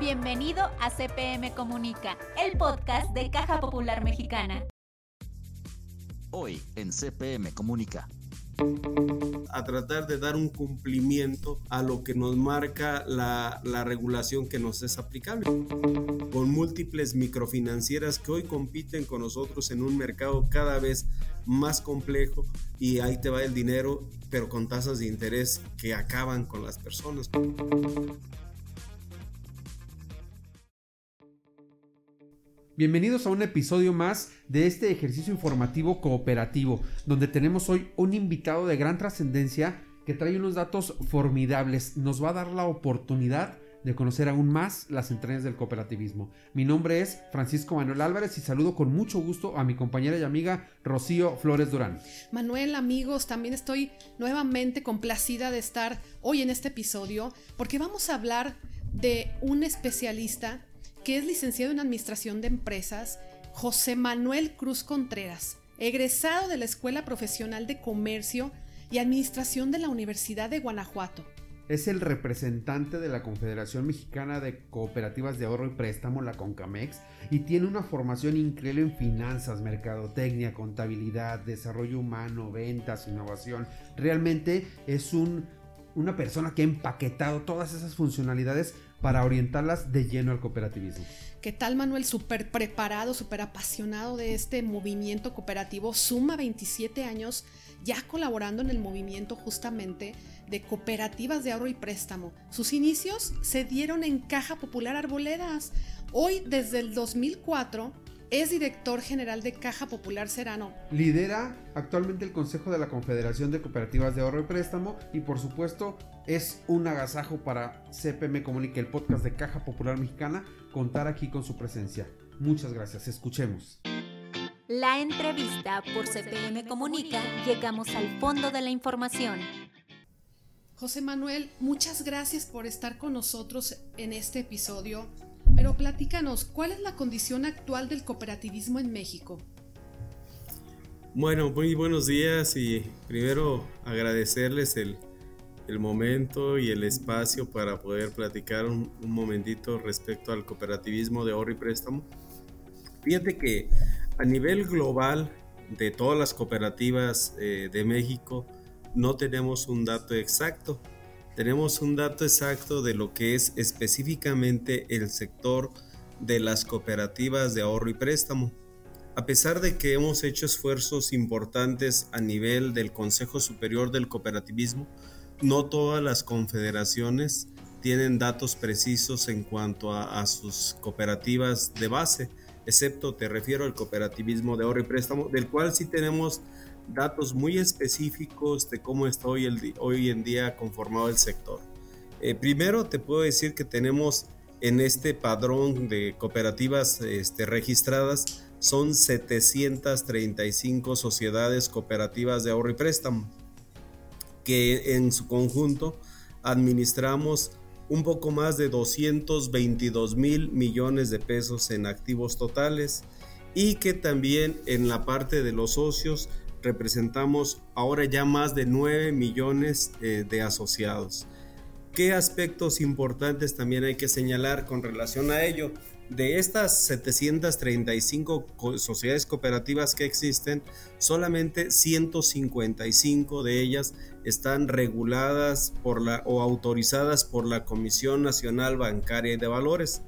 Bienvenido a CPM Comunica, el podcast de Caja Popular Mexicana. Hoy en CPM Comunica. A tratar de dar un cumplimiento a lo que nos marca la, la regulación que nos es aplicable. Con múltiples microfinancieras que hoy compiten con nosotros en un mercado cada vez más complejo y ahí te va el dinero, pero con tasas de interés que acaban con las personas. Bienvenidos a un episodio más de este ejercicio informativo cooperativo, donde tenemos hoy un invitado de gran trascendencia que trae unos datos formidables. Nos va a dar la oportunidad de conocer aún más las entrañas del cooperativismo. Mi nombre es Francisco Manuel Álvarez y saludo con mucho gusto a mi compañera y amiga Rocío Flores Durán. Manuel, amigos, también estoy nuevamente complacida de estar hoy en este episodio porque vamos a hablar de un especialista que es licenciado en Administración de Empresas, José Manuel Cruz Contreras, egresado de la Escuela Profesional de Comercio y Administración de la Universidad de Guanajuato. Es el representante de la Confederación Mexicana de Cooperativas de Ahorro y Préstamo, la CONCAMEX, y tiene una formación increíble en finanzas, mercadotecnia, contabilidad, desarrollo humano, ventas, innovación. Realmente es un, una persona que ha empaquetado todas esas funcionalidades para orientarlas de lleno al cooperativismo. ¿Qué tal Manuel? Súper preparado, súper apasionado de este movimiento cooperativo. Suma 27 años ya colaborando en el movimiento justamente de cooperativas de ahorro y préstamo. Sus inicios se dieron en Caja Popular Arboledas. Hoy, desde el 2004, es director general de Caja Popular Serano. Lidera actualmente el Consejo de la Confederación de Cooperativas de Ahorro y Préstamo y por supuesto es un agasajo para CPM Comunica, el podcast de Caja Popular Mexicana, contar aquí con su presencia. Muchas gracias, escuchemos. La entrevista por CPM Comunica, llegamos al fondo de la información. José Manuel, muchas gracias por estar con nosotros en este episodio. Pero platícanos, ¿cuál es la condición actual del cooperativismo en México? Bueno, muy buenos días y primero agradecerles el, el momento y el espacio para poder platicar un, un, momentito respecto al cooperativismo de ahorro y préstamo. Fíjate que a nivel global de todas las cooperativas eh, de México no tenemos un dato exacto, tenemos un dato exacto de lo que es específicamente el sector de las cooperativas de ahorro y préstamo. A pesar de que hemos hecho esfuerzos importantes a nivel del Consejo Superior del Cooperativismo, no todas las confederaciones tienen datos precisos en cuanto a, a, sus cooperativas de base, excepto te refiero al cooperativismo de ahorro y préstamo, del cual sí tenemos datos muy específicos de cómo está hoy, en día conformado el sector. Eh, primero te puedo decir que tenemos en este padrón de cooperativas este, registradas son 735 sociedades cooperativas de ahorro y préstamo que en su conjunto administramos un poco más de 222 mil millones de pesos en activos totales y que también en la parte de los socios representamos ahora ya más de 9 millones eh, de asociados. ¿Qué aspectos importantes también hay que señalar con relación a ello? De estas 735 sociedades cooperativas que existen, solamente 155 de ellas están reguladas por la, o autorizadas por la Comisión Nacional Bancaria y de Valores.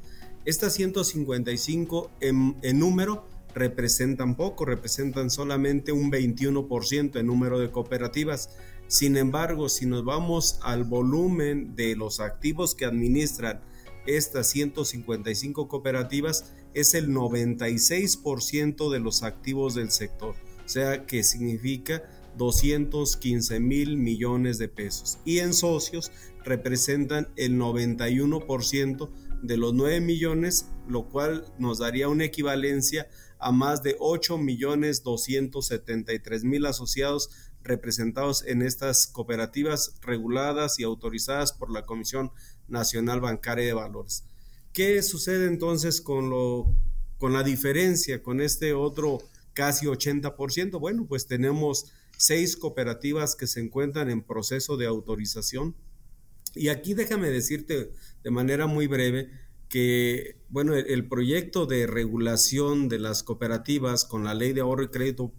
Estas 155 en, en número representan poco, representan solamente un 21% en número de cooperativas. Sin embargo, si nos vamos al volumen de los activos que administran estas 155 cooperativas, es el 96% de los activos del sector. O sea que significa 215 mil millones de pesos. Y en socios representan el 91% de los 9 millones, lo cual nos daría una equivalencia a más de 8 millones 273 mil asociados representados en estas cooperativas reguladas y autorizadas por la Comisión Nacional Bancaria de Valores. ¿Qué sucede entonces con, lo, con la diferencia, con este otro casi 80%? Bueno, pues tenemos seis cooperativas que se encuentran en proceso de autorización. Y aquí déjame decirte de manera muy breve que, bueno, el, proyecto de regulación de las cooperativas con la ley de ahorro y crédito,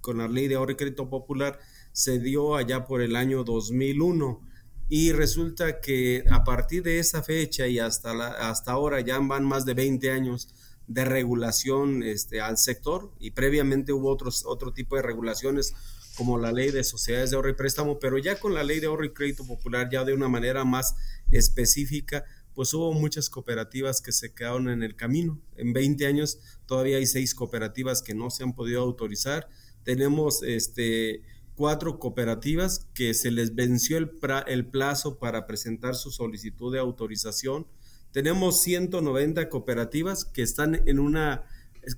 con la ley de ahorro y crédito popular se dio allá por el año 2001 y resulta que a partir de esa fecha y hasta, la, hasta ahora ya van más de 20 años de regulación este, al sector y previamente hubo otros, otro tipo de regulaciones como la ley de sociedades de ahorro y préstamo, pero ya con la ley de ahorro y crédito popular ya de una manera más específica, pues hubo muchas cooperativas que se quedaron en el camino. En 20 años todavía hay seis cooperativas que no se han podido autorizar. Tenemos este, cuatro cooperativas que se les venció el, el plazo para presentar su solicitud de autorización. Tenemos 190 cooperativas que están en una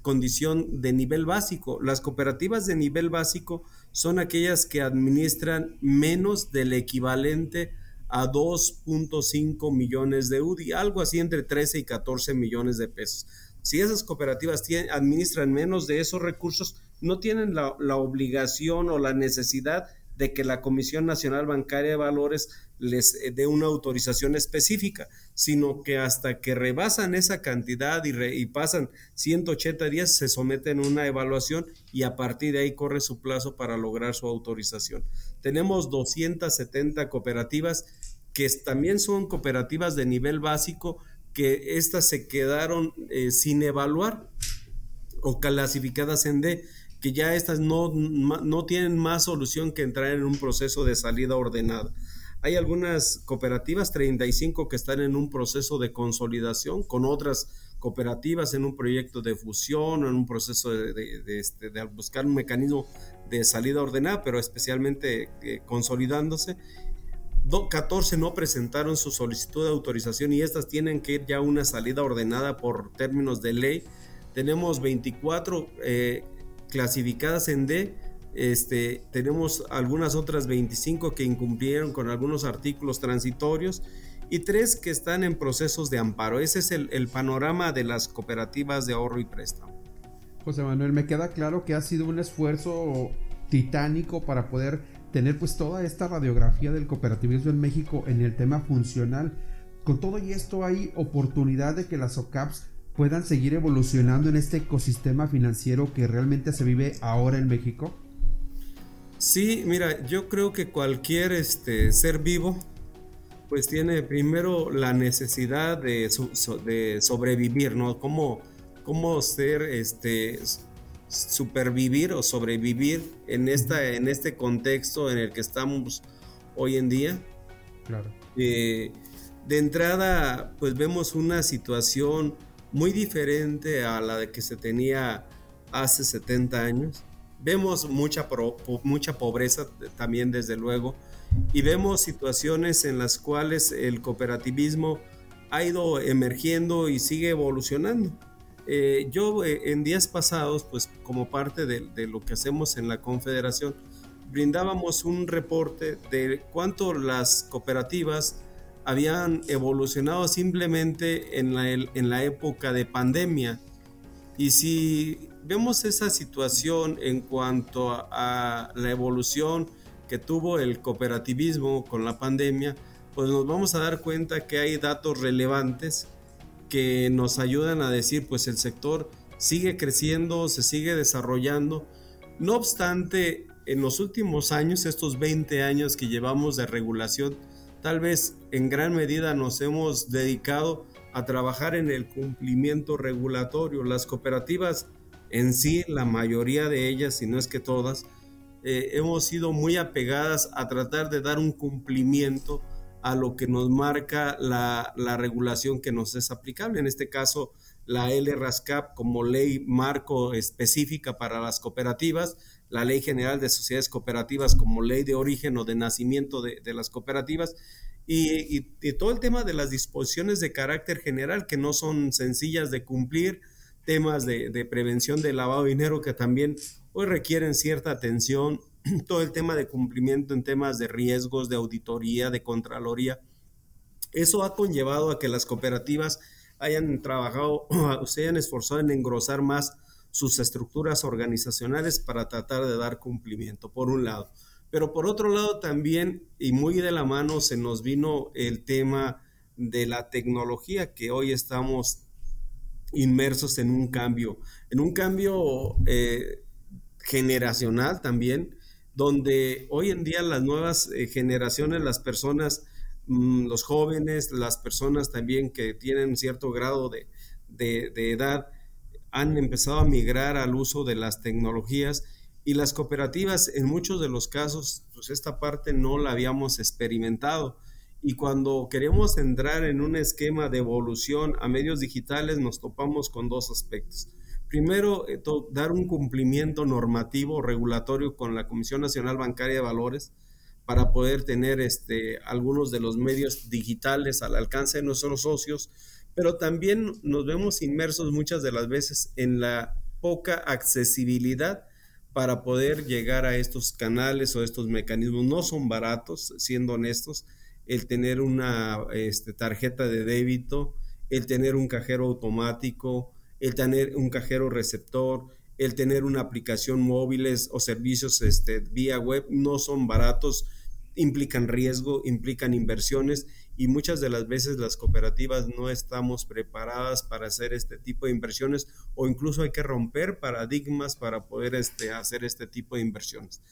condición de nivel básico. Las cooperativas de nivel básico son aquellas que administran menos del equivalente a 2.5 millones de UDI, algo así entre 13 y 14 millones de pesos. Si esas cooperativas administran menos de esos recursos, no tienen la, la obligación o la necesidad de que la Comisión Nacional Bancaria de Valores les eh, dé una autorización específica, sino que hasta que rebasan esa cantidad y, pasan 180 días se someten a una evaluación y a partir de ahí corre su plazo para lograr su autorización. Tenemos 270 cooperativas que también son cooperativas de nivel básico, que estas se quedaron eh, sin evaluar o clasificadas en D, que ya estas no, no tienen más solución que entrar en un proceso de salida ordenada. Hay algunas cooperativas, 35, que están en un proceso de consolidación con otras cooperativas en un proyecto de fusión en un proceso de, este, buscar un mecanismo de salida ordenada, pero especialmente eh, consolidándose. 14 no presentaron su solicitud de autorización y estas tienen que ir ya a una salida ordenada por términos de ley. Tenemos 24 eh, clasificadas en D este, tenemos algunas otras 25 que incumplieron con algunos artículos transitorios y tres que están en procesos de amparo. Ese es el, panorama de las cooperativas de ahorro y préstamo. José Manuel, me queda claro que ha sido un esfuerzo titánico para poder tener pues toda esta radiografía del cooperativismo en México en el tema funcional. Con todo y esto hay oportunidad de que las OCAPs puedan seguir evolucionando en este ecosistema financiero que realmente se vive ahora en México. Sí, mira, yo creo que cualquier este, ser vivo pues tiene primero la necesidad de, de sobrevivir, ¿no? Cómo, cómo ser, este, supervivir o sobrevivir en, esta, en este contexto en el que estamos hoy en día. Claro. Eh, de entrada, pues vemos una situación muy diferente a la de que se tenía hace 70 años. Vemos mucha, mucha pobreza también, desde luego, y vemos situaciones en las cuales el cooperativismo ha ido emergiendo y sigue evolucionando. Eh, yo eh, en días pasados, pues como parte de, lo que hacemos en la Confederación, brindábamos un reporte de cuánto las cooperativas habían evolucionado simplemente en la, en la época de pandemia. Y si vemos esa situación en cuanto a, la evolución que tuvo el cooperativismo con la pandemia, pues nos vamos a dar cuenta que hay datos relevantes que nos ayudan a decir, pues el sector sigue creciendo, se sigue desarrollando. No obstante, en los últimos años, estos 20 años que llevamos de regulación, tal vez en gran medida nos hemos dedicado a trabajar en el cumplimiento regulatorio. Las cooperativas en sí, la mayoría de ellas, si no es que todas, eh, hemos sido muy apegadas a tratar de dar un cumplimiento a lo que nos marca la, regulación que nos es aplicable. En este caso, la LRASCAP como ley marco específica para las cooperativas, la Ley General de Sociedades Cooperativas como ley de origen o de nacimiento de, las cooperativas y, todo el tema de las disposiciones de carácter general que no son sencillas de cumplir, temas de, prevención de lavado de dinero que también hoy requieren cierta atención, todo el tema de cumplimiento en temas de riesgos, de auditoría, de contraloría. Eso ha conllevado a que las cooperativas hayan trabajado, se hayan esforzado en engrosar más sus estructuras organizacionales para tratar de dar cumplimiento, por un lado. Pero por otro lado también, y muy de la mano, se nos vino el tema de la tecnología que hoy estamos inmersos en un cambio, en un cambio eh, generacional también, donde hoy en día las nuevas eh, generaciones, las personas, mm, los jóvenes, las personas también que tienen cierto grado de, de edad, han empezado a migrar al uso de las tecnologías y las cooperativas en muchos de los casos, pues esta parte no la habíamos experimentado. Y cuando queremos entrar en un esquema de evolución a medios digitales, nos topamos con dos aspectos. Primero, eh, dar un cumplimiento normativo regulatorio con la Comisión Nacional Bancaria de Valores para poder tener este, algunos de los medios digitales al alcance de nuestros socios, pero también nos vemos inmersos muchas de las veces en la poca accesibilidad para poder llegar a estos canales o estos mecanismos. No son baratos, siendo honestos, el tener una este, tarjeta de débito, el tener un cajero automático, el tener un cajero receptor, el tener una aplicación móviles o servicios este, vía web no son baratos, implican riesgo, implican inversiones y muchas de las veces las cooperativas no estamos preparadas para hacer este tipo de inversiones o incluso hay que romper paradigmas para poder este, hacer este tipo de inversiones.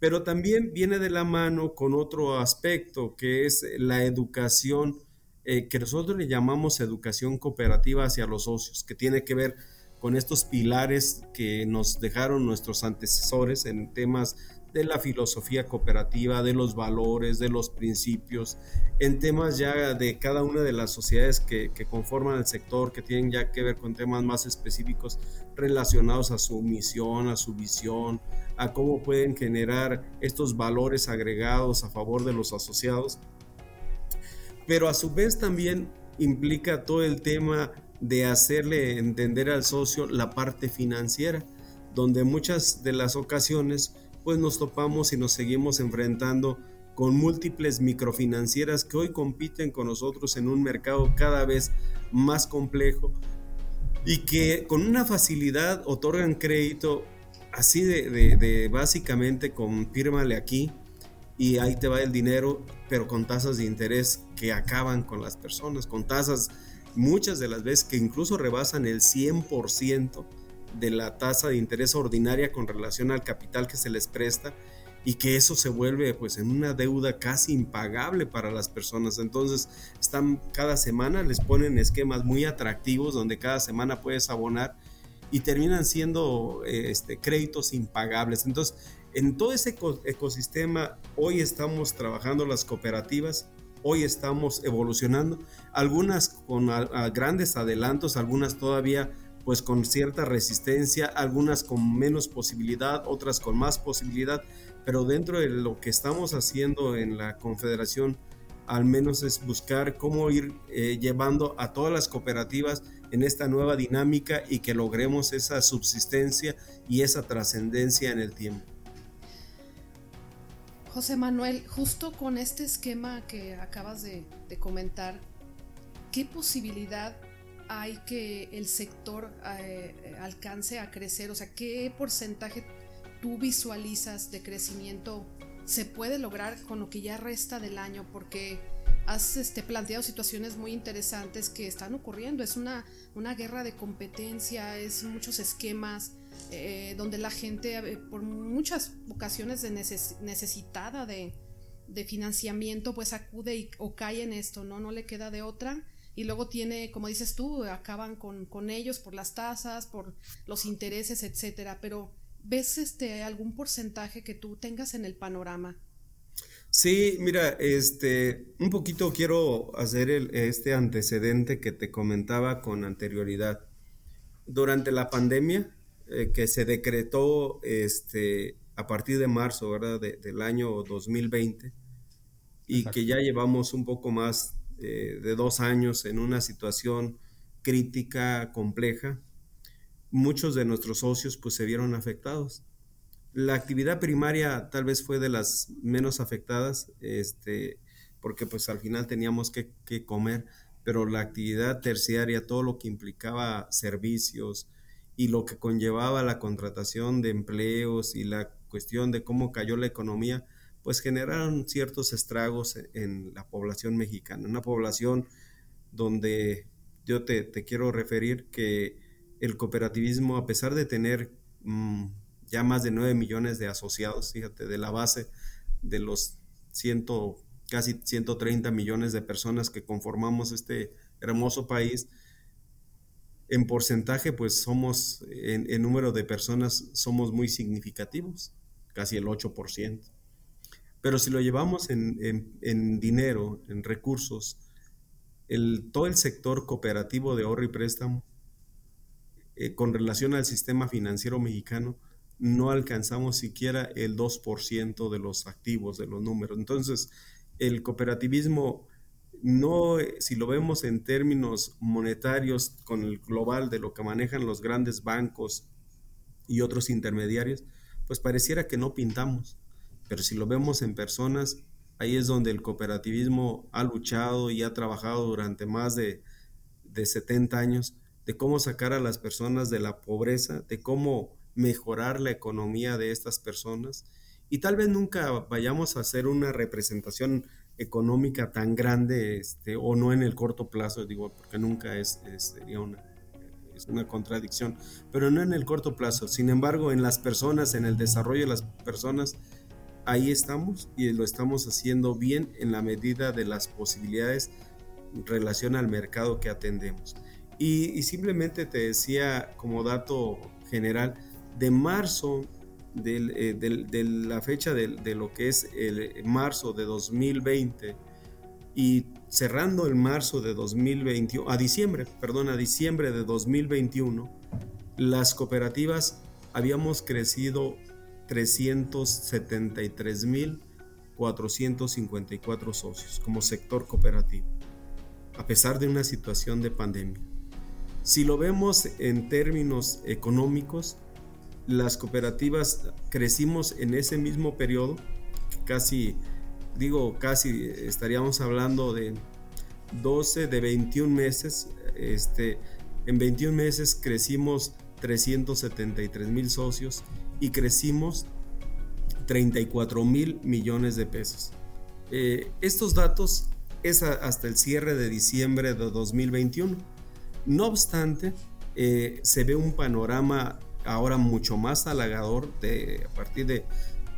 Pero también viene de la mano con otro aspecto que es la educación eh, que nosotros le llamamos educación cooperativa hacia los socios, que tiene que ver con estos pilares que nos dejaron nuestros antecesores en temas de la filosofía cooperativa, de los valores, de los principios, en temas ya de cada una de las sociedades que, conforman el sector, que tienen ya que ver con temas más específicos relacionados a su misión, a su visión, a cómo pueden generar estos valores agregados a favor de los asociados. Pero a su vez también implica todo el tema de hacerle entender al socio la parte financiera, donde muchas de las ocasiones pues nos topamos y nos seguimos enfrentando con múltiples microfinancieras que hoy compiten con nosotros en un mercado cada vez más complejo y que con una facilidad otorgan crédito así de, básicamente con fírmale aquí y ahí te va el dinero, pero con tasas de interés que acaban con las personas, con tasas muchas de las veces que incluso rebasan el 100% de la tasa de interés ordinaria con relación al capital que se les presta y que eso se vuelve pues en una deuda casi impagable para las personas. Entonces, están cada semana les ponen esquemas muy atractivos donde cada semana puedes abonar y terminan siendo este, créditos impagables. Entonces, en todo ese ecosistema hoy estamos trabajando las cooperativas, hoy estamos evolucionando, algunas con grandes adelantos, algunas todavía pues con cierta resistencia, algunas con menos posibilidad, otras con más posibilidad, pero dentro de lo que estamos haciendo en la Confederación, al menos es buscar cómo ir eh, llevando a todas las cooperativas en esta nueva dinámica y que logremos esa subsistencia y esa trascendencia en el tiempo. José Manuel, justo con este esquema que acabas de, comentar, ¿qué posibilidad hay que el sector eh, alcance a crecer? O sea, ¿qué porcentaje tú visualizas de crecimiento se puede lograr con lo que ya resta del año? Porque has este, planteado situaciones muy interesantes que están ocurriendo. Es una, una guerra de competencia, es muchos esquemas eh, donde la gente eh, por muchas ocasiones de necesitada de, financiamiento pues acude o cae en esto, ¿no? No le queda de otra y luego tiene, como dices tú, acaban con, ellos por las tasas, por los intereses, etcétera. Pero ¿ves este algún porcentaje que tú tengas en el panorama? Sí, mira, este, un poquito quiero hacer este antecedente que te comentaba con anterioridad. Durante la pandemia eh, que se decretó este, a partir de marzo ¿verdad? del año 2020 y que ya llevamos un poco más eh, de dos años en una situación crítica, compleja, muchos de nuestros socios pues se vieron afectados. La actividad primaria tal vez fue de las menos afectadas, este, porque pues al final teníamos que, que comer, pero la actividad terciaria, todo lo que implicaba servicios y lo que conllevaba la contratación de empleos y la cuestión de cómo cayó la economía, pues generaron ciertos estragos en la población mexicana, una población donde yo te, quiero referir que el cooperativismo, a pesar de tener mm, ya más de 9 millones de asociados, fíjate, de la base de los ciento, casi 130 millones de personas que conformamos este hermoso país, en porcentaje, pues somos, en, número de personas, somos muy significativos, casi el 8%. Pero si lo llevamos en, dinero, en recursos, el, todo el sector cooperativo de ahorro y préstamo, eh, con relación al sistema financiero mexicano, no alcanzamos siquiera el 2% de los activos, de los números. Entonces, el cooperativismo no, si lo vemos en términos monetarios con el global de lo que manejan los grandes bancos y otros intermediarios, pues pareciera que no pintamos. Pero si lo vemos en personas, ahí es donde el cooperativismo ha luchado y ha trabajado durante más de, de 70 años de cómo sacar a las personas de la pobreza, de cómo mejorar la economía de estas personas. Y tal vez nunca vayamos a hacer una representación económica tan grande este, o no en el corto plazo, digo, porque nunca es, sería una, es una contradicción, pero no en el corto plazo. Sin embargo, en las personas, en el desarrollo de las personas, ahí estamos y lo estamos haciendo bien en la medida de las posibilidades en relación al mercado que atendemos. Y, y simplemente te decía como dato general, de marzo eh, de la fecha de, lo que es el marzo de 2020 y cerrando el marzo de 2021, a diciembre, perdón, a diciembre de 2021, las cooperativas habíamos crecido 373.454 socios como sector cooperativo, a pesar de una situación de pandemia. Si lo vemos en términos económicos, las cooperativas crecimos en ese mismo periodo, casi, digo, casi estaríamos hablando de 12, de 21 meses, este, en 21 meses crecimos 373 mil socios y crecimos 34 mil millones de pesos. Eh, estos datos es hasta el cierre de diciembre de 2021. No obstante, eh, se ve un panorama ahora mucho más halagador de, a partir de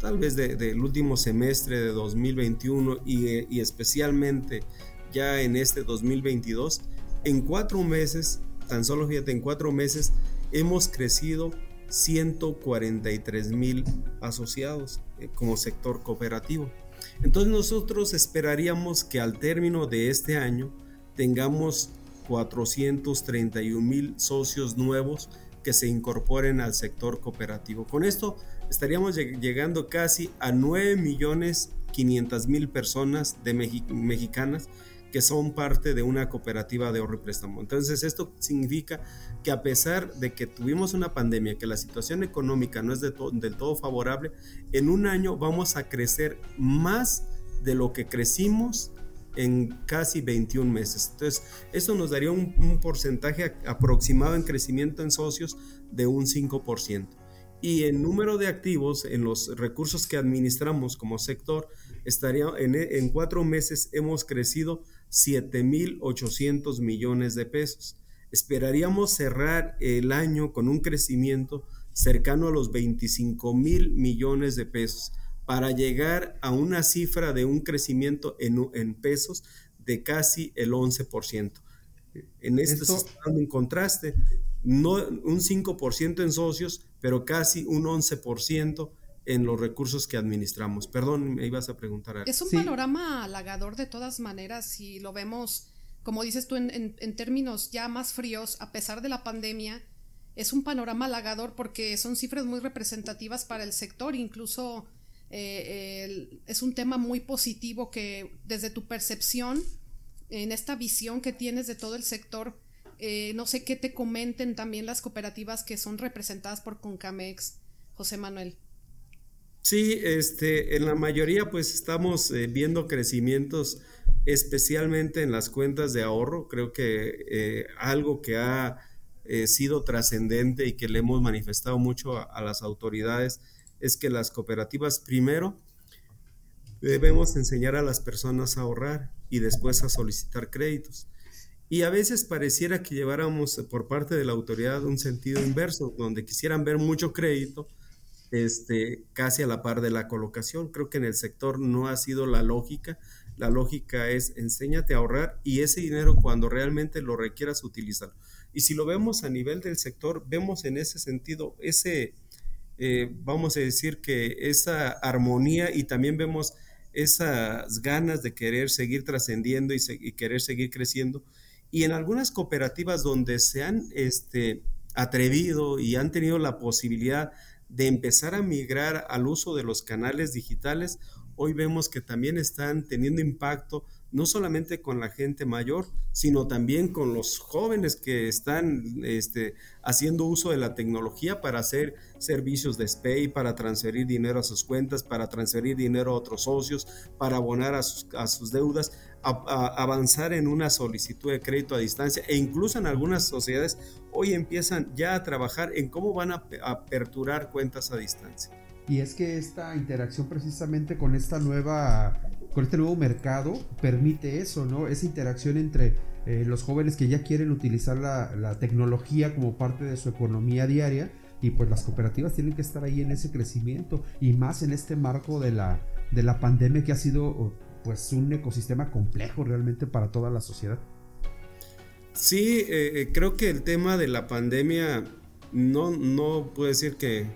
tal vez del último semestre de 2021 y, y, especialmente ya en este 2022, en cuatro meses, tan solo fíjate, en cuatro meses hemos crecido 143 mil asociados eh, como sector cooperativo. Entonces nosotros esperaríamos que al término de este año tengamos 431 mil socios nuevos que se incorporen al sector cooperativo. Con esto estaríamos llegando casi a 9 millones 500 mil personas de mexicanas que son parte de una cooperativa de ahorro y préstamo. Entonces esto significa que a pesar de que tuvimos una pandemia, que la situación económica no es del todo favorable, en un año vamos a crecer más de lo que crecimos en casi 21 meses. Entonces, eso nos daría un, porcentaje aproximado en crecimiento en socios de un 5%. Y en número de activos, en los recursos que administramos como sector, estaría en, en cuatro meses hemos crecido 7.800 millones de pesos. Esperaríamos cerrar el año con un crecimiento cercano a los 25 mil millones de pesos para llegar a una cifra de un crecimiento en, pesos de casi el 11%. En esto, se está dando un contraste, no un 5% en socios, pero casi un 11% en los recursos que administramos. Perdón, me ibas a preguntar algo. Es un panorama halagador de todas maneras si lo vemos, como dices tú, en, en términos ya más fríos, a pesar de la pandemia, es un panorama halagador porque son cifras muy representativas para el sector, incluso eh, es un tema muy positivo que desde tu percepción, en esta visión que tienes de todo el sector, eh, no sé qué te comenten también las cooperativas que son representadas por Concamex, José Manuel. Sí, este, en la mayoría pues estamos eh, viendo crecimientos especialmente en las cuentas de ahorro. Creo que algo que ha sido trascendente y que le hemos manifestado mucho a las autoridades es que las cooperativas primero debemos enseñar a las personas a ahorrar y después a solicitar créditos. Y a veces pareciera que lleváramos por parte de la autoridad un sentido inverso, donde quisieran ver mucho crédito, este, casi a la par de la colocación. Creo que en el sector no ha sido la lógica. La lógica es enséñate a ahorrar y ese dinero cuando realmente lo requieras utilizarlo. Y si lo vemos a nivel del sector, vemos en ese sentido ese, eh, vamos a decir que esa armonía y también vemos esas ganas de querer seguir trascendiendo y, querer seguir creciendo. Y en algunas cooperativas donde se han este, atrevido y han tenido la posibilidad de empezar a migrar al uso de los canales digitales, hoy vemos que también están teniendo impacto no solamente con la gente mayor, sino también con los jóvenes que están este, haciendo uso de la tecnología para hacer servicios de SPAY, para transferir dinero a sus cuentas, para transferir dinero a otros socios, para abonar a sus, deudas, avanzar en una solicitud de crédito a distancia e incluso en algunas sociedades hoy empiezan ya a trabajar en cómo van a aperturar cuentas a distancia. Y es que esta interacción precisamente con esta nueva, con este nuevo mercado permite eso, ¿no? Esa interacción entre eh, los jóvenes que ya quieren utilizar la, tecnología como parte de su economía diaria y pues las cooperativas tienen que estar ahí en ese crecimiento y más en este marco de la, de la pandemia que ha sido pues un ecosistema complejo realmente para toda la sociedad. Sí, eh, eh, creo que el tema de la pandemia no, no puedo decir que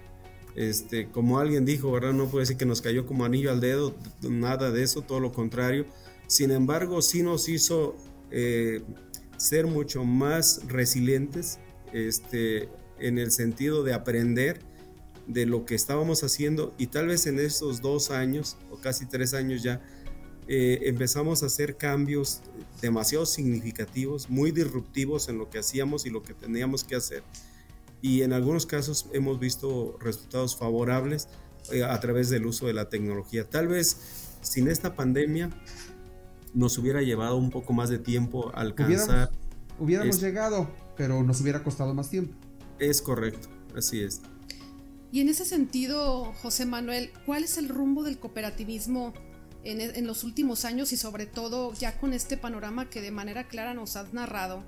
este, como alguien dijo, ¿verdad? No puede decir que nos cayó como anillo al dedo, nada de eso, todo lo contrario. Sin embargo, sí nos hizo eh, ser mucho más resilientes este, en el sentido de aprender de lo que estábamos haciendo y tal vez en esos dos años o casi tres años ya eh, empezamos a hacer cambios demasiado significativos, muy disruptivos en lo que hacíamos y lo que teníamos que hacer y en algunos casos hemos visto resultados favorables eh, a través del uso de la tecnología. Tal vez sin esta pandemia nos hubiera llevado un poco más de tiempo alcanzar. Hubiéramos, llegado, pero nos hubiera costado más tiempo. Es correcto, así es. Y en ese sentido, José Manuel, ¿cuál es el rumbo del cooperativismo en, en los últimos años y sobre todo ya con este panorama que de manera clara nos has narrado?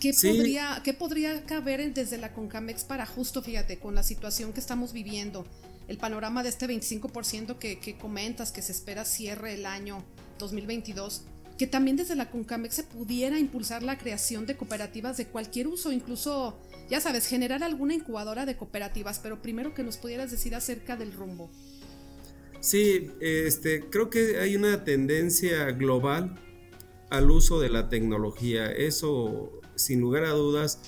¿Qué, podría, ¿Qué podría caber desde la Concamex para justo, fíjate, con la situación que estamos viviendo, el panorama de este 25% que, que comentas que se espera cierre el año 2022? que también desde la Concamex se pudiera impulsar la creación de cooperativas de cualquier uso, incluso, ya sabes, generar alguna incubadora de cooperativas, pero primero que nos pudieras decir acerca del rumbo. Sí, este, creo que hay una tendencia global al uso de la tecnología. Eso sin lugar a dudas,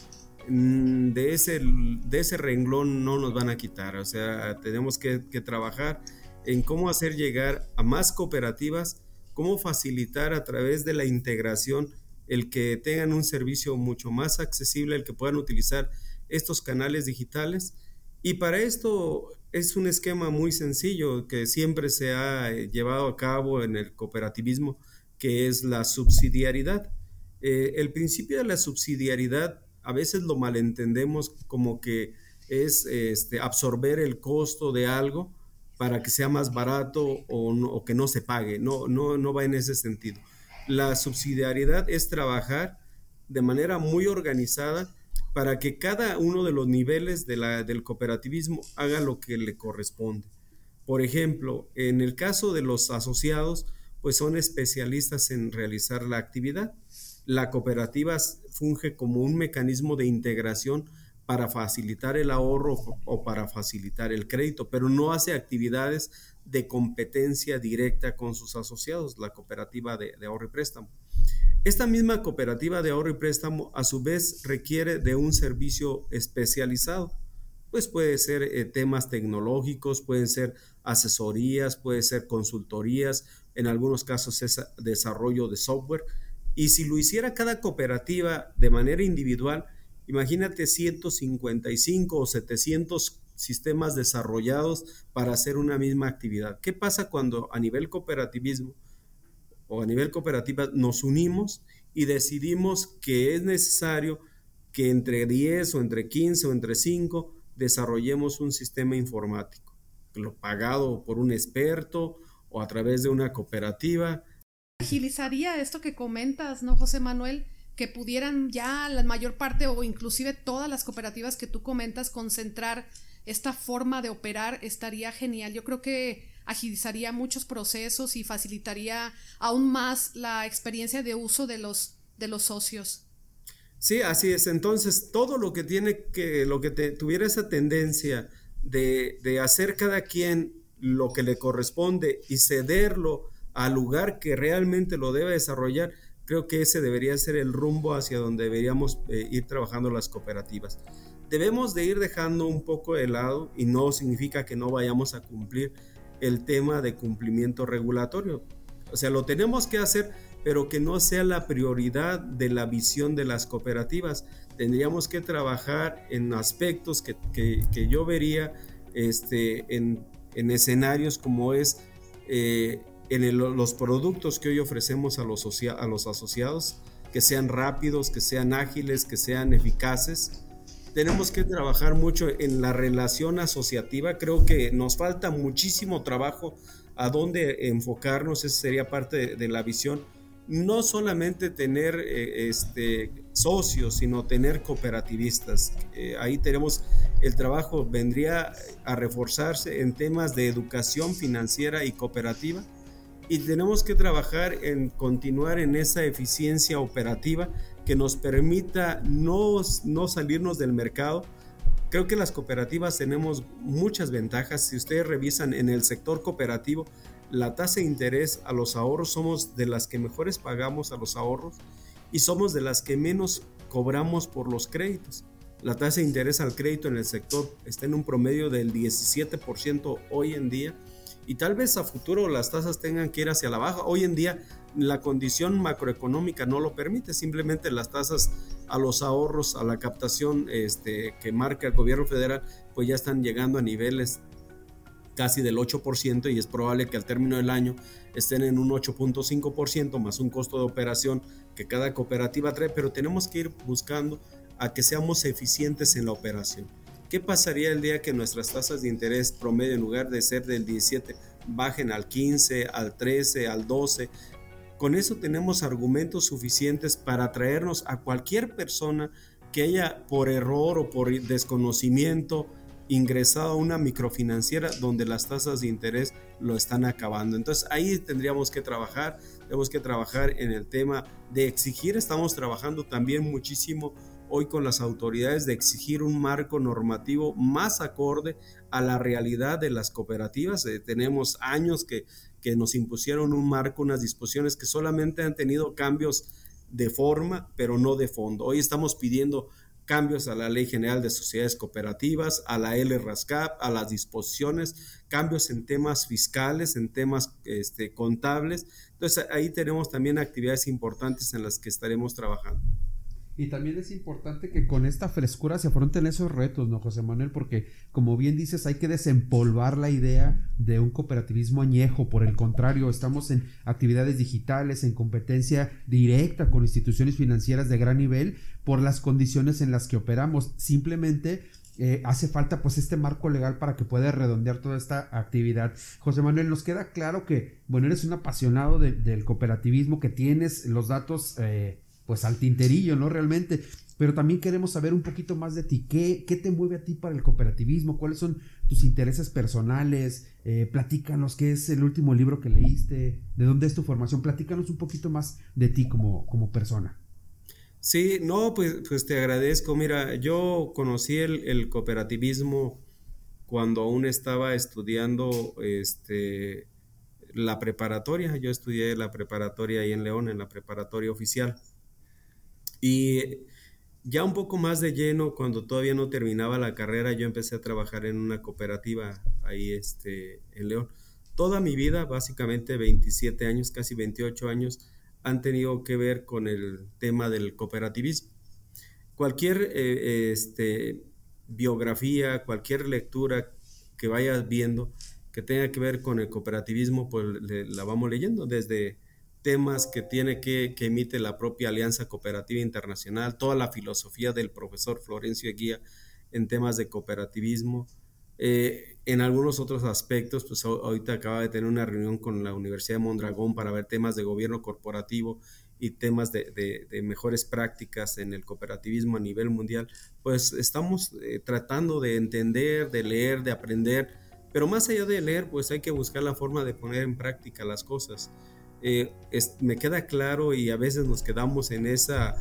mm, de ese, de ese renglón no nos van a quitar. O sea, tenemos que, trabajar en cómo hacer llegar a más cooperativas, cómo facilitar a través de la integración el que tengan un servicio mucho más accesible, el que puedan utilizar estos canales digitales. Y para esto es un esquema muy sencillo que siempre se ha eh, llevado a cabo en el cooperativismo, que es la subsidiariedad. Eh, el principio de la subsidiariedad a veces lo malentendemos como que es este, absorber el costo de algo para que sea más barato o, que no se pague. No, no, no va en ese sentido. La subsidiariedad es trabajar de manera muy organizada para que cada uno de los niveles del cooperativismo haga lo que le corresponde. Por ejemplo, en el caso de los asociados, pues son especialistas en realizar la actividad la cooperativa funge como un mecanismo de integración para facilitar el ahorro o para facilitar el crédito, pero no hace actividades de competencia directa con sus asociados, la cooperativa de, ahorro y préstamo. Esta misma cooperativa de ahorro y préstamo a su vez requiere de un servicio especializado, pues puede ser eh, temas tecnológicos, pueden ser asesorías, puede ser consultorías, en algunos casos es desarrollo de software, y si lo hiciera cada cooperativa de manera individual, imagínate 155 o 700 sistemas desarrollados para hacer una misma actividad. ¿Qué pasa cuando a nivel cooperativismo o a nivel cooperativa nos unimos y decidimos que es necesario que entre 10 o entre 15 o entre 5 desarrollemos un sistema informático, lo pagado por un experto o a través de una cooperativa agilizaría esto que comentas, ¿no, José Manuel? que pudieran ya la mayor parte o inclusive todas las cooperativas que tú comentas concentrar esta forma de operar estaría genial. Yo creo que agilizaría muchos procesos y facilitaría aún más la experiencia de uso de los, de los socios. Sí, así es. Entonces, todo lo que tiene que, lo que tuviera esa tendencia de, de hacer cada quien lo que le corresponde y cederlo al lugar que realmente lo debe desarrollar, creo que ese debería ser el rumbo hacia donde deberíamos eh, ir trabajando las cooperativas. Debemos de ir dejando un poco de lado y no significa que no vayamos a cumplir el tema de cumplimiento regulatorio. O sea, lo tenemos que hacer, pero que no sea la prioridad de la visión de las cooperativas. Tendríamos que trabajar en aspectos que, que, yo vería este, en, en, escenarios como es eh, en los productos que hoy ofrecemos a los, a los asociados, que sean rápidos, que sean ágiles, que sean eficaces. Tenemos que trabajar mucho en la relación asociativa. Creo que nos falta muchísimo trabajo a dónde enfocarnos. Esa sería parte de, la visión. No solamente tener eh, este, socios, sino tener cooperativistas. Eh, ahí tenemos el trabajo, vendría a reforzarse en temas de educación financiera y cooperativa y tenemos que trabajar en continuar en esa eficiencia operativa que nos permita no, no salirnos del mercado. Creo que las cooperativas tenemos muchas ventajas. Si ustedes revisan en el sector cooperativo, la tasa de interés a los ahorros somos de las que mejores pagamos a los ahorros y somos de las que menos cobramos por los créditos. La tasa de interés al crédito en el sector está en un promedio del 17% hoy en día y tal vez a futuro las tasas tengan que ir hacia la baja. Hoy en día la condición macroeconómica no lo permite, simplemente las tasas a los ahorros, a la captación este, que marca el gobierno federal, pues ya están llegando a niveles casi del 8% y es probable que al término del año estén en un 8.5% más un costo de operación que cada cooperativa trae, pero tenemos que ir buscando a que seamos eficientes en la operación. ¿Qué pasaría el día que nuestras tasas de interés promedio, en lugar de ser del 17, bajen al 15, al 13, al 12? Con eso tenemos argumentos suficientes para atraernos a cualquier persona que haya por error o por desconocimiento ingresado a una microfinanciera donde las tasas de interés lo están acabando. Entonces ahí tendríamos que trabajar, tenemos que trabajar en el tema de exigir, estamos trabajando también muchísimo hoy con las autoridades de exigir un marco normativo más acorde a la realidad de las cooperativas. Eh, tenemos años que, nos impusieron un marco, unas disposiciones que solamente han tenido cambios de forma, pero no de fondo. Hoy estamos pidiendo cambios a la Ley General de Sociedades Cooperativas, a la LRASCAP, a las disposiciones, cambios en temas fiscales, en temas este, contables. Entonces ahí tenemos también actividades importantes en las que estaremos trabajando. Y también es importante que con esta frescura se afronten esos retos, ¿no, José Manuel? Porque, como bien dices, hay que desempolvar la idea de un cooperativismo añejo. Por el contrario, estamos en actividades digitales, en competencia directa con instituciones financieras de gran nivel por las condiciones en las que operamos. Simplemente eh, hace falta pues este marco legal para que pueda redondear toda esta actividad. José Manuel, nos queda claro que, bueno, eres un apasionado del cooperativismo, que tienes los datos eh, pues al tinterillo, ¿no? Realmente. Pero también queremos saber un poquito más de ti. ¿Qué, qué te mueve a ti para el cooperativismo? ¿Cuáles son tus intereses personales? Eh, platícanos qué es el último libro que leíste, de dónde es tu formación. Platícanos un poquito más de ti como, como persona. Sí, no, pues, pues te agradezco. Mira, yo conocí el, cooperativismo cuando aún estaba estudiando este, la preparatoria. Yo estudié la preparatoria ahí en León, en la preparatoria oficial. Y ya un poco más de lleno, cuando todavía no terminaba la carrera, yo empecé a trabajar en una cooperativa ahí este, en León. Toda mi vida, básicamente 27 años, casi 28 años, han tenido que ver con el tema del cooperativismo. Cualquier eh, este, biografía, cualquier lectura que vayas viendo que tenga que ver con el cooperativismo, pues la vamos leyendo desde temas que tiene que, que emite la propia Alianza Cooperativa Internacional, toda la filosofía del profesor Florencio Eguía en temas de cooperativismo. Eh, en algunos otros aspectos, pues ahorita acaba de tener una reunión con la Universidad de Mondragón para ver temas de gobierno corporativo y temas de, mejores prácticas en el cooperativismo a nivel mundial, pues estamos eh, tratando de entender, de leer, de aprender, pero más allá de leer, pues hay que buscar la forma de poner en práctica las cosas. Eh, me queda claro y a veces nos quedamos en esa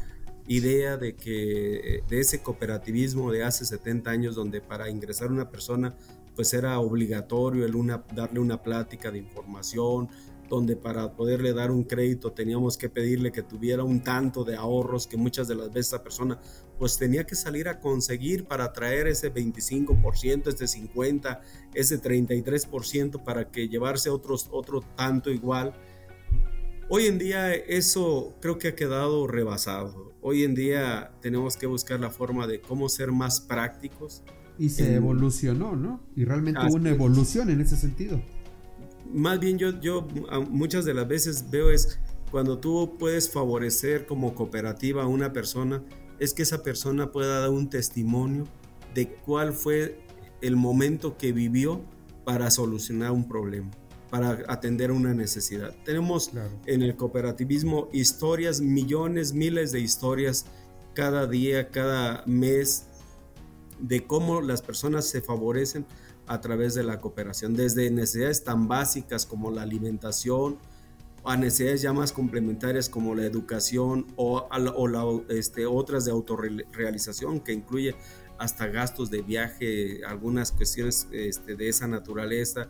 idea de que de ese cooperativismo de hace 70 años donde para ingresar una persona pues era obligatorio el una, darle una plática de información, donde para poderle dar un crédito teníamos que pedirle que tuviera un tanto de ahorros que muchas de las veces esa persona pues tenía que salir a conseguir para traer ese 25%, ese 50%, ese 33% para que llevarse otros, otro tanto igual. Hoy en día eso creo que ha quedado rebasado. Hoy en día tenemos que buscar la forma de cómo ser más prácticos. Y se evolucionó, ¿no? Y realmente hubo una evolución en ese sentido más bien yo, yo muchas de las veces veo es cuando tú puedes favorecer como cooperativa a una persona, es que esa persona pueda dar un testimonio de cuál fue el momento que vivió para solucionar un problema, para atender una necesidad. Tenemos en el cooperativismo historias, millones, miles de historias cada día, cada mes, de cómo las personas se favorecen a través de la cooperación, desde necesidades tan básicas como la alimentación, a necesidades ya más complementarias como la educación o, o este, otras de autorrealización que incluye hasta gastos de viaje, algunas cuestiones este, de esa naturaleza.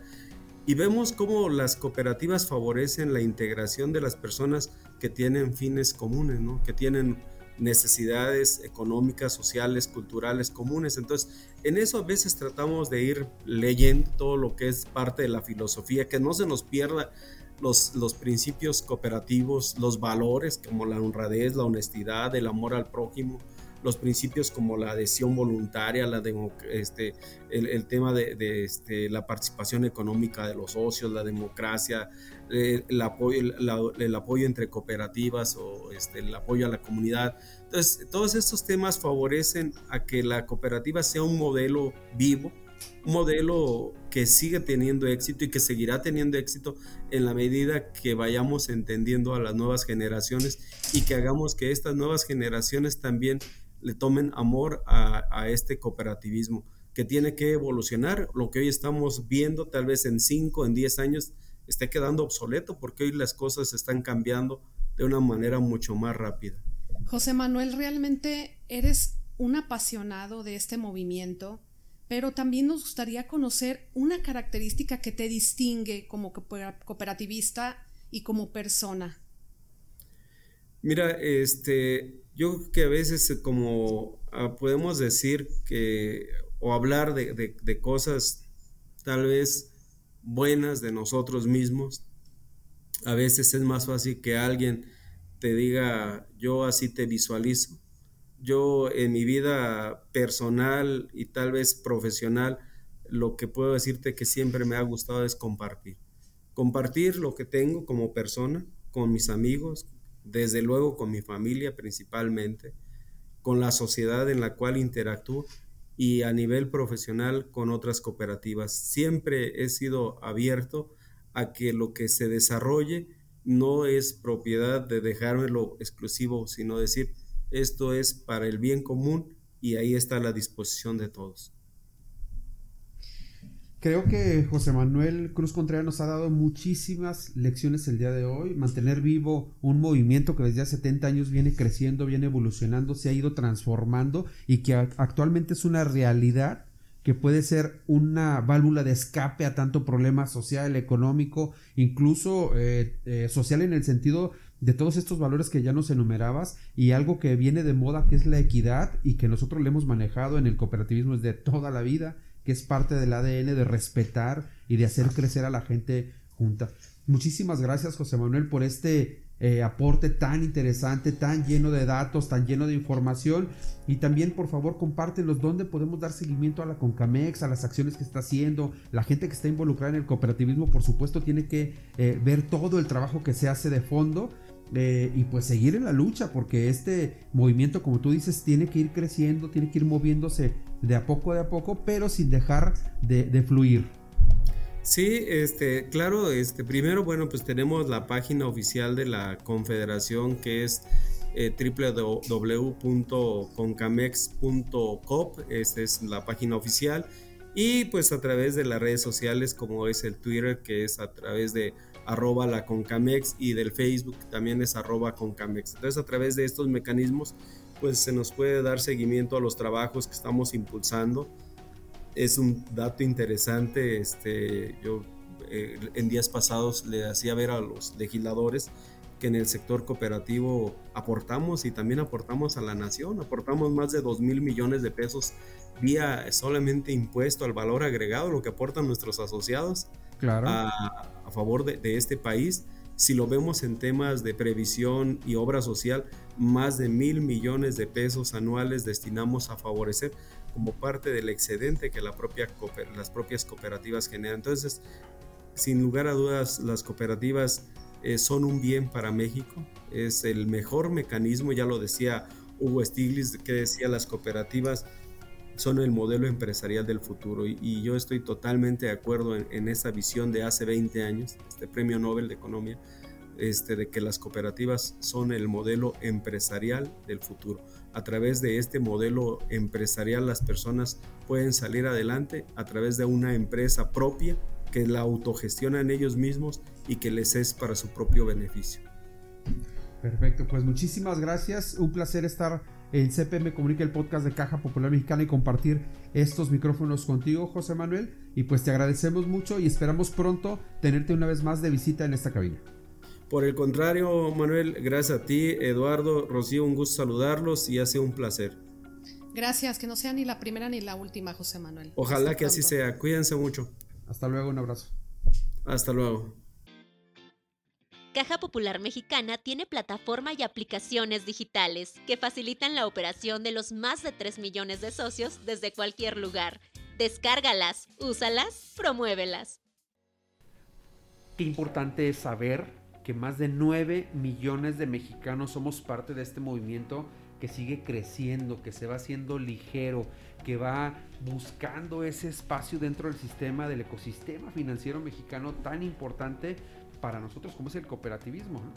Y vemos cómo las cooperativas favorecen la integración de las personas que tienen fines comunes, ¿no? que tienen necesidades económicas, sociales, culturales comunes. Entonces, en eso a veces tratamos de ir leyendo todo lo que es parte de la filosofía, que no se nos pierda los, los principios cooperativos, los valores como la honradez, la honestidad, el amor al prójimo, los principios como la adhesión voluntaria, la este, el, tema de, este, la participación económica de los socios, la democracia, eh, el, apoyo, el, apoyo entre cooperativas o este, el apoyo a la comunidad. Entonces, todos estos temas favorecen a que la cooperativa sea un modelo vivo, un modelo que sigue teniendo éxito y que seguirá teniendo éxito en la medida que vayamos entendiendo a las nuevas generaciones y que hagamos que estas nuevas generaciones también le tomen amor a, este cooperativismo que tiene que evolucionar. Lo que hoy estamos viendo, tal vez en 5, en 10 años, esté quedando obsoleto porque hoy las cosas están cambiando de una manera mucho más rápida. José Manuel, realmente eres un apasionado de este movimiento, pero también nos gustaría conocer una característica que te distingue como cooperativista y como persona. Mira, este, yo creo que a veces eh, como ah, podemos decir que o hablar de, cosas tal vez buenas de nosotros mismos, a veces es más fácil que alguien te diga yo así te visualizo. Yo en mi vida personal y tal vez profesional, lo que puedo decirte que siempre me ha gustado es compartir. Compartir lo que tengo como persona con mis amigos, desde luego con mi familia principalmente, con la sociedad en la cual interactúo y a nivel profesional con otras cooperativas. Siempre he sido abierto a que lo que se desarrolle no es propiedad de dejármelo exclusivo, sino decir, esto es para el bien común y ahí está la disposición de todos. Creo que José Manuel Cruz Contreras nos ha dado muchísimas lecciones el día de hoy. Mantener vivo un movimiento que desde hace 70 años viene creciendo, viene evolucionando, se ha ido transformando y que actualmente es una realidad que puede ser una válvula de escape a tanto problema social, económico, incluso eh, eh, social en el sentido de todos estos valores que ya nos enumerabas y algo que viene de moda que es la equidad y que nosotros le hemos manejado en el cooperativismo desde toda la vida que es parte del ADN de respetar y de hacer crecer a la gente junta. Muchísimas gracias José Manuel por este eh, aporte tan interesante, tan lleno de datos, tan lleno de información. Y también por favor compártelos. Dónde podemos dar seguimiento a la Concamex, a las acciones que está haciendo, la gente que está involucrada en el cooperativismo por supuesto tiene que eh, ver todo el trabajo que se hace de fondo eh, y pues seguir en la lucha, porque este movimiento, como tú dices, tiene que ir creciendo, tiene que ir moviéndose de a poco de a poco, pero sin dejar de, fluir. Sí, este, claro, este, primero, bueno, pues tenemos la página oficial de la Confederación que es eh, esta es la página oficial, y pues a través de las redes sociales como es el Twitter, que es a través de arroba la Concamex y del Facebook también es arroba Concamex. Entonces a través de estos mecanismos pues se nos puede dar seguimiento a los trabajos que estamos impulsando es un dato interesante. Este, yo eh, en días pasados le hacía ver a los legisladores que en el sector cooperativo aportamos y también aportamos a la nación, aportamos más de 2 mil millones de pesos vía solamente impuesto al valor agregado, lo que aportan nuestros asociados a, favor de, este país. Si lo vemos en temas de previsión y obra social, más de mil millones de pesos anuales destinamos a favorecer como parte del excedente que las propias cooperativas generan. Entonces, sin lugar a dudas, las cooperativas eh, son un bien para México, es el mejor mecanismo, ya lo decía Hugo Stiglitz, que decía las cooperativas son el modelo empresarial del futuro y, yo estoy totalmente de acuerdo en, en, esa visión de hace 20 años, este premio Nobel de Economía, este, de que las cooperativas son el modelo empresarial del futuro. A través de este modelo empresarial las personas pueden salir adelante a través de una empresa propia que la autogestionan ellos mismos y que les es para su propio beneficio. Perfecto, pues muchísimas gracias. Un placer estar en CPM Comunica, el podcast de Caja Popular Mexicana y compartir estos micrófonos contigo, José Manuel. Y pues te agradecemos mucho y esperamos pronto tenerte una vez más de visita en esta cabina. Por el contrario, Manuel, gracias a ti, Eduardo, Rocío, un gusto saludarlos y ha sido un placer. Gracias, que no sea ni la primera ni la última, José Manuel. Ojalá Hasta que pronto. así sea. Cuídense mucho. Hasta luego, un abrazo. Hasta luego. Caja Popular Mexicana tiene plataforma y aplicaciones digitales que facilitan la operación de los más de 3 millones de socios desde cualquier lugar. Descárgalas, úsalas, promuévelas. Qué importante es saber que más de 9 millones de mexicanos somos parte de este movimiento que sigue creciendo, que se va haciendo ligero, que va buscando ese espacio dentro del sistema, del ecosistema financiero mexicano tan importante para nosotros como es el cooperativismo. ¿no?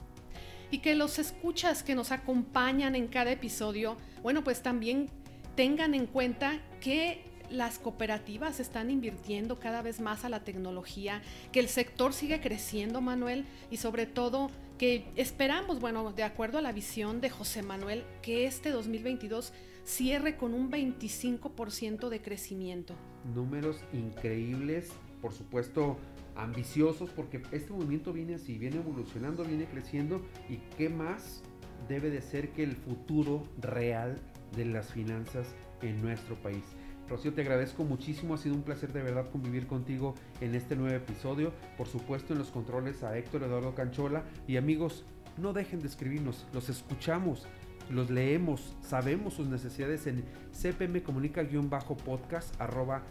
Y que los escuchas que nos acompañan en cada episodio, bueno, pues también tengan en cuenta que las cooperativas están invirtiendo cada vez más a la tecnología, que el sector sigue creciendo, Manuel, y sobre todo que esperamos, bueno, de acuerdo a la visión de José Manuel, que este 2022 cierre con un 25% de crecimiento. Números increíbles, por supuesto ambiciosos, porque este movimiento viene así, viene evolucionando, viene creciendo, y qué más debe de ser que el futuro real de las finanzas en nuestro país. Rocío, te agradezco muchísimo, ha sido un placer de verdad convivir contigo en este nuevo episodio. Por supuesto, en los controles a Héctor Eduardo Canchola. Y amigos, no dejen de escribirnos, los escuchamos, los leemos, sabemos sus necesidades en cpmcomunica-podcast arroba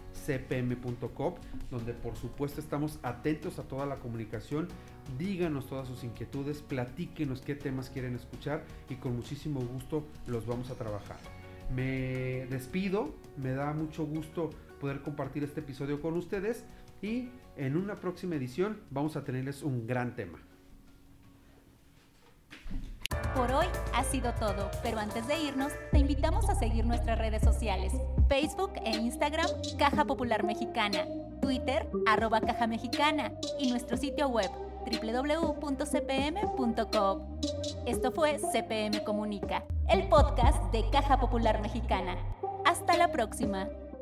donde por supuesto estamos atentos a toda la comunicación. Díganos todas sus inquietudes, platíquenos qué temas quieren escuchar y con muchísimo gusto los vamos a trabajar. Me despido, me da mucho gusto poder compartir este episodio con ustedes y en una próxima edición vamos a tenerles un gran tema. Por hoy ha sido todo, pero antes de irnos, te invitamos a seguir nuestras redes sociales, Facebook e Instagram, Caja Popular Mexicana, Twitter, arroba Caja Mexicana y nuestro sitio web www.cpm.com. Esto fue CPM Comunica, el podcast de Caja Popular Mexicana. Hasta la próxima.